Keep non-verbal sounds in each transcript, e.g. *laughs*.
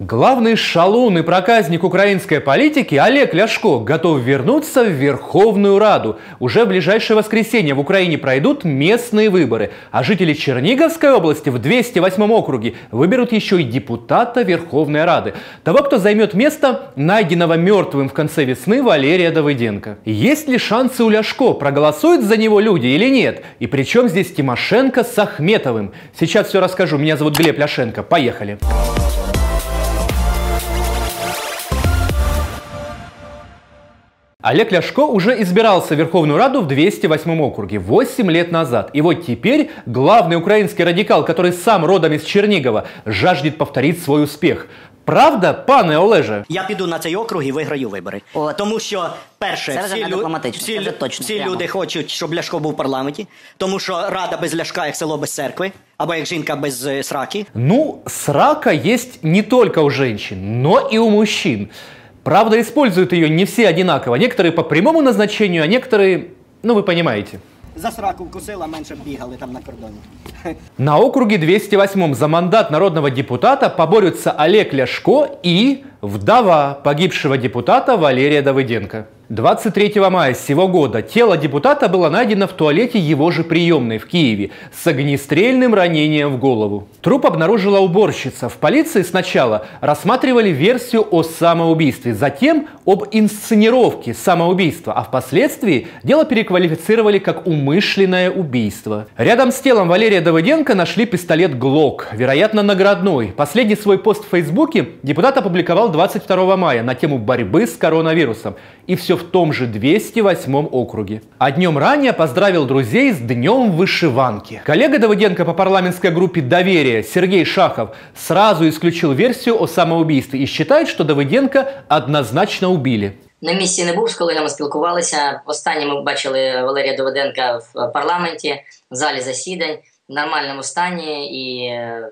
Главный шалун и проказник украинской политики Олег Ляшко готов вернуться в Верховную Раду. Уже в ближайшее воскресенье в Украине пройдут местные выборы, а жители Черниговской области в 208 округе выберут еще и депутата Верховной Рады. Того, кто займет место найденного мертвым в конце весны Валерия Давыденко. Есть ли шансы у Ляшко? Проголосуют за него люди или нет? И причем здесь Тимошенко с Ахметовым? Сейчас все расскажу. Меня зовут Глеб Ляшенко. Поехали. Поехали. Олег Ляшко уже избирался в Верховную Раду в 208 округе 8 лет назад. И вот теперь главный украинский радикал, который сам родом из Чернигова, жаждет повторить свой успех. Правда, пане Олеже? Я піду на цей округ і виграю вибори. От. Тому що, перше, Це вже всі, не лю... дипломатично, всі, це вже точно, всі прямо. люди хочуть, щоб Ляшко був в парламенті, тому що рада без Ляшка, як село без церкви, або як жінка без е, сраки. Ну, срака есть не только у женщин, но и у мужчин. Правда, используют ее не все одинаково. Некоторые по прямому назначению, а некоторые, ну вы понимаете. За сраку вкусила, менше б бігали там на кордоні. *laughs* На округе 208 за мандат народного депутата поборются Олег Ляшко и вдова погибшего депутата Валерия Давыденко. 23 мая сего года тело депутата было найдено в туалете его же приемной в Киеве с огнестрельным ранением в голову. Труп обнаружила уборщица. В полиции сначала рассматривали версию о самоубийстве, затем об инсценировке самоубийства, а впоследствии дело переквалифицировали как умышленное убийство. Рядом с телом Валерия Давыденко нашли пистолет ГЛОК, вероятно наградной. Последний свой пост в Фейсбуке депутат опубликовал 22 мая на тему борьбы с коронавирусом. И все в том же 208 округе. А днем ранее поздравил друзей с Днем вышиванки. Коллега Давыденко по парламентской группе «Доверие» Сергей Шахов сразу исключил версию о самоубийстве и считает, что Давыденко однозначно убили. На місці не був з колегами спілкувалися. Останнє ми бачили Валерія Доведенка в парламенті, в залі засідань, в нормальному стані і е, ні-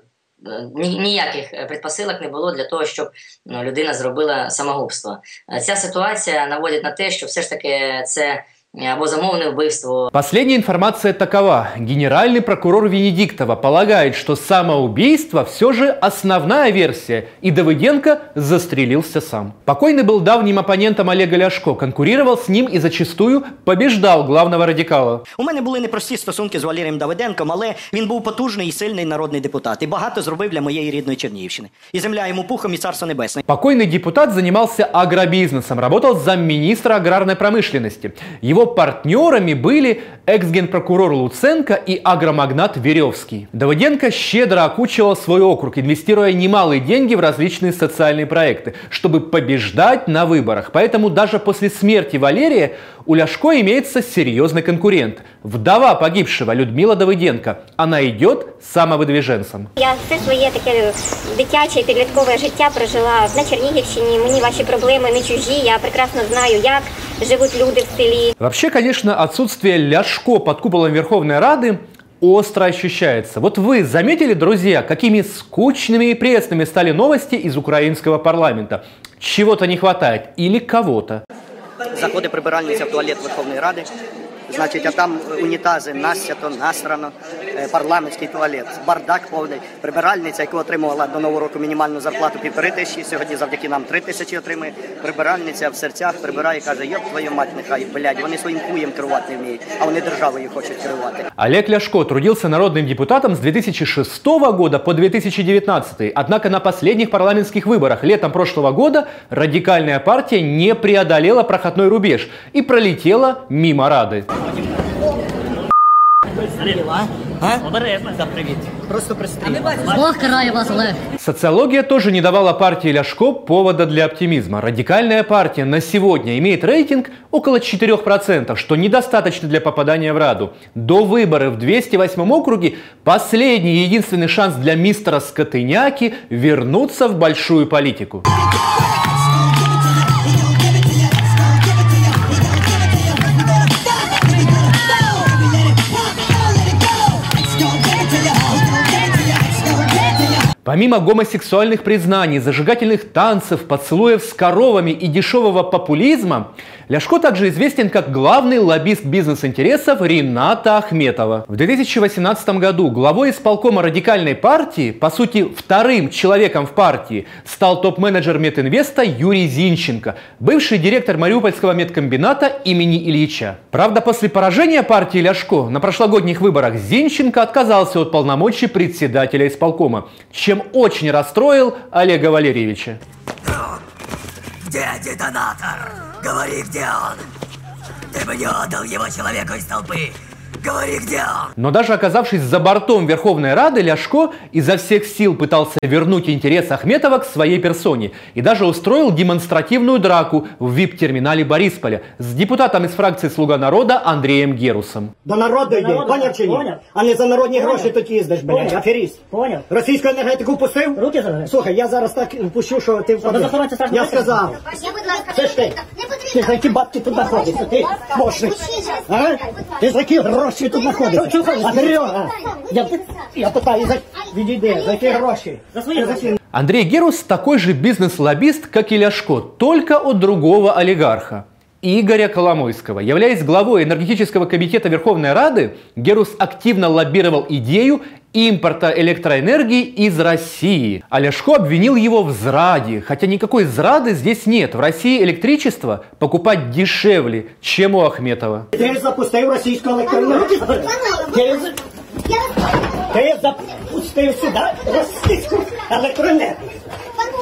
ніяких предпосилок не було для того, щоб ну, людина зробила самогубство. Ця ситуація наводить на те, що все ж таки це або замовне вбивство, Последняя информация такова. Генеральный прокурор Венедиктова полагает, что самоубийство все же основная версия, и Давыденко застрелился сам. Покойный был давним оппонентом Олега Ляшко, конкурировал с ним и зачастую побеждал главного радикала. У мене були непрості стосунки з Валерієм Давиденком, але він був потужний і сильний народний депутат і багато зробив для моєї рідної Чернігівщини. І земля йому пухом, і царство небесне. Покойный депутат занимался агробизнесом, работал замминистра аграрной промышленности. Его партнерами были экс-генпрокурор Луценко и агромагнат Веревский. Давыденко щедро окучивал свой округ, инвестируя немалые деньги в различные социальные проекты, чтобы побеждать на выборах. Поэтому даже после смерти Валерия у Ляшко имеется серьезный конкурент. Вдова погибшего Людмила Давыденко. Она идет самовыдвиженцем. Я все своє таке дитяче і підліткове життя прожила на Чернігівщині. Мені ваші проблеми не чужі. Я прекрасно знаю, як живуть люди в селі. Вообще, конечно, отсутствие Ляшко под куполом Верховной Рады остро ощущается. Вот вы заметили, друзья, какими скучными и пресными стали новости из украинского парламента? Чего-то не хватает или кого-то? Заходить прибиральниця в туалет Верховної Ради Значить, а там унітази насято, насрано, е, парламентський туалет, бардак повний. Прибиральниця, яку отримувала до нового року мінімальну зарплату півтори тисячі, сьогодні завдяки нам три тисячі отримує. Прибиральниця в серцях прибирає, каже, йоп твою мать, нехай, блядь, вони своїм хуєм керувати не вміють, а вони державою хочуть керувати. Олег Ляшко трудился народным депутатом с 2006 года по 2019. Однако на последних парламентских выборах летом прошлого года радикальная партия не преодолела проходной рубеж и пролетела мимо Рады. Да, привіт. Просто пристрій. Бог карає вас, Олег. Социология тоже не давала партии Ляшко повода для оптимизма. Радикальная партия на сегодня имеет рейтинг около 4%, что недостаточно для попадания в Раду. До выборов в 208 округе последний и единственный шанс для мистера Скотыняки вернуться в большую политику. Помимо гомосексуальных признаний, зажигательных танцев, поцелуев с коровами и дешевого популизма, Ляшко также известен как главный лоббист бизнес-интересов Рената Ахметова. В 2018 году главой исполкома радикальной партии, по сути вторым человеком в партии, стал топ-менеджер Мединвеста Юрий Зинченко, бывший директор Мариупольского медкомбината имени Ильича. Правда, после поражения партии Ляшко на прошлогодних выборах Зинченко отказался от полномочий председателя исполкома, чем очень расстроил Олега Валерьевича. Где детонатор? Говори, где он? Ты бы не отдал его человеку из толпы. Говори, где он? Но даже оказавшись за бортом Верховной Рады, Ляшко изо всех сил пытался вернуть интерес Ахметова к своей персоне и даже устроил демонстративную драку в вип-терминале Борисполя с депутатом из фракции «Слуга народа» Андреем Герусом. До народу йди, поняв чи ні? Поняв. А не за народні Поняв. гроші тут їздиш, блядь, Поняв. аферіст. Поняв. Російську енергетику пустив? Руки забери. Слухай, я зараз так пущу, що ти впадеш. заховайся, страшно Я бачити. сказав. Це ж ти. Ти за які бабки тут знаходишся? Ти мощник. А? Ти за які гроші тут знаходишся? А Серега, я, я питаю, за... відійди, за які гроші? За свої гроші. Андрей Герус такой же бизнес-лоббист, как и Ляшко, только от другого олигарха. Игоря Коломойского. Являясь главой энергетического комитета Верховной Рады, Герус активно лоббировал идею импорта электроэнергии из России. А Ляшко обвинил его в зраде, хотя никакой зрады здесь нет. В России электричество покупать дешевле, чем у Ахметова. Ти запустив російську електроенергію. Ти, з- ти запустив сюди російську електроенергію.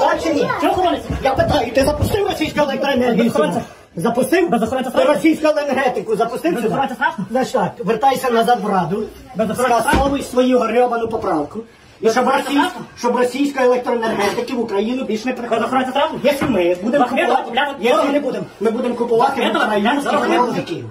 Так чи ні? Чого охоронець? Я питаю, ти запустив російську електроенергію сюди? Охоронця. Запустив? Без охоронця Ти страшно? російську енергетику запустив Без сюди? охоронця страшно? Значить так, вертайся назад в Раду, Без охоронця скасовуй свою гребану поправку. І Без щоб, охоронця російська, страшно? щоб російська електроенергетики в Україну більш не Без приходила. охоронця страшно? Якщо ми будемо Ахметова купувати, купляти якщо дорого. не будемо, ми будемо купувати в Ахметова українських купляти дорого. виробників.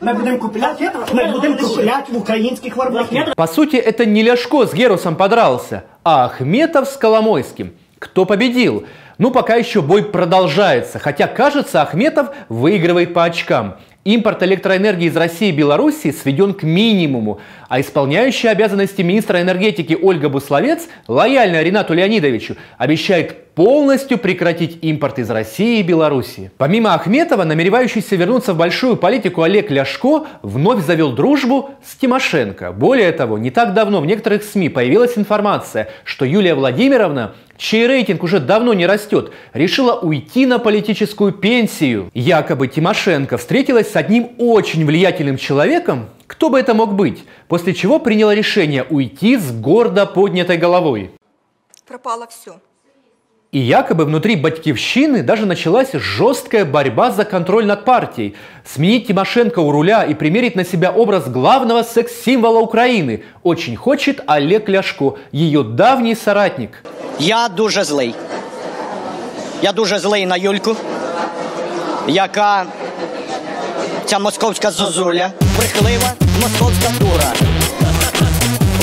Ми будемо купляти, ми будемо купляти в українських виробників. По сути, это не Ляшко с Герусом подрался, а Ахметов с Коломойским. Кто победил? Ну, пока еще бой продолжается, хотя, кажется, Ахметов выигрывает по очкам. Импорт электроэнергии из России и Белоруссии сведен к минимуму, а исполняющая обязанности министра энергетики Ольга Бусловец, лояльная Ренату Леонидовичу, обещает полностью прекратить импорт из России и Белоруссии. Помимо Ахметова, намеревающийся вернуться в большую политику Олег Ляшко вновь завел дружбу с Тимошенко. Более того, не так давно в некоторых СМИ появилась информация, что Юлия Владимировна, чей рейтинг уже давно не растет, решила уйти на политическую пенсию. Якобы Тимошенко встретилась с одним очень влиятельным человеком, кто бы это мог быть, после чего приняла решение уйти с гордо поднятой головой. пропало все. И якобы внутри Батькивщины даже началась жесткая борьба за контроль над партией. Сменить Тимошенко у руля и примерить на себя образ главного секс-символа Украины очень хочет Олег Ляшко, ее давний соратник. Я дуже злий. Я дуже злий на Юльку, яка ця московська зозуля, брехлива московська дура.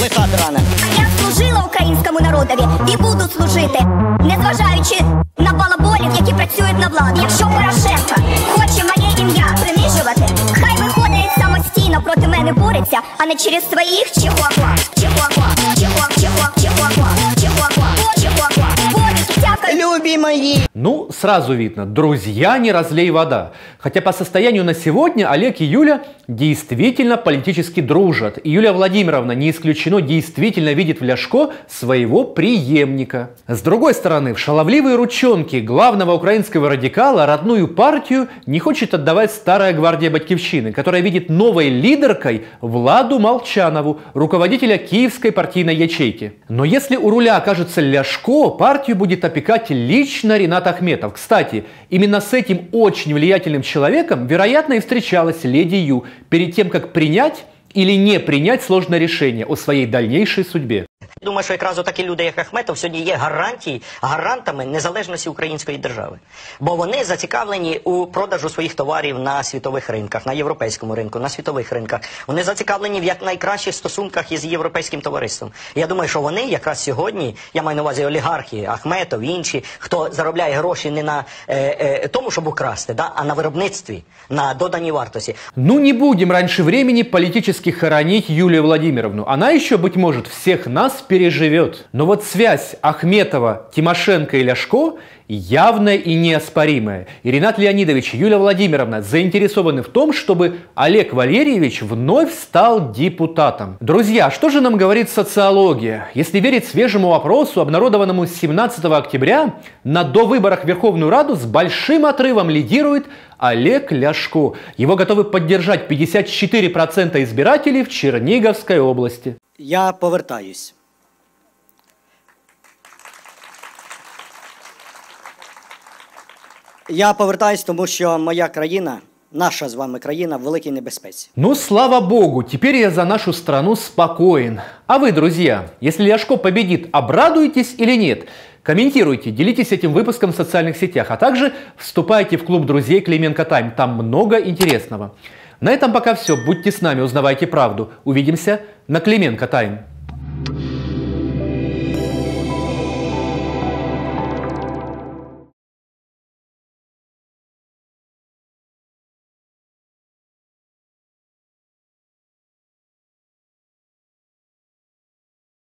Лиха драна. Я служила українському народові і буду служити, незважаючи на балаболів, які працюють на владу. Якщо Порошенко хоче моє ім'я принижувати, хай виходить самостійно проти мене бореться, а не через своїх чихуахуа, чихуахуа, чихуах, чихуах, чихуахуа, чихуахуа, чихуахуа. Борюсь, дякую. Любі мої. Ну, сразу видно, друзья не разлей вода. Хотя по состоянию на сегодня Олег и Юля действительно политически дружат. И Юлия Владимировна, не исключено, действительно видит в Ляшко своего преемника. С другой стороны, в шаловливые ручонки главного украинского радикала родную партию не хочет отдавать старая гвардия Батькивщины, которая видит новой лидеркой Владу Молчанову, руководителя киевской партийной ячейки. Но если у руля окажется Ляшко, партию будет опекать лично Ренат Ахметов. Кстати, именно с этим очень влиятельным человеком, вероятно, и встречалась леди Ю перед тем, как принять или не принять сложное решение о своей дальнейшей судьбе. Думаю, що якраз такі люди, як Ахметов, сьогодні є гарантії, гарантами незалежності української держави. Бо вони зацікавлені у продажу своїх товарів на світових ринках, на європейському ринку, на світових ринках. Вони зацікавлені в якнайкращих стосунках із європейським товариством. Я думаю, що вони якраз сьогодні, я маю на увазі олігархи, Ахметов, інші, хто заробляє гроші не на е, е, тому, щоб украсти, да, а на виробництві, на доданій вартості. Ну не будем раньше времени политически хоронить Юлию Владимировну. Она еще, быть может, всех нас нас переживет. Но вот связь Ахметова, Тимошенко и Ляшко явная и неоспоримая. И Ренат Леонидович, Юлия Владимировна заинтересованы в том, чтобы Олег Валерьевич вновь стал депутатом. Друзья, что же нам говорит социология? Если верить свежему опросу, обнародованному 17 октября, на довыборах в Верховную Раду с большим отрывом лидирует Олег Ляшко. Его готовы поддержать 54% избирателей в Черниговской области. Я повертаюсь. Я повертаюсь, тому що моя країна, наша з вами країна в великій небезпеці. Ну, слава богу, теперь я за нашу страну спокоен. А вы, друзья, если Ляшко победит, обрадуетесь или нет? Комментируйте, делитесь этим выпуском в социальных сетях, а также вступайте в клуб друзей Клименко Тайм. Там много интересного. На этом пока все. Будьте с нами, узнавайте правду. Увидимся на Клименко Тайм.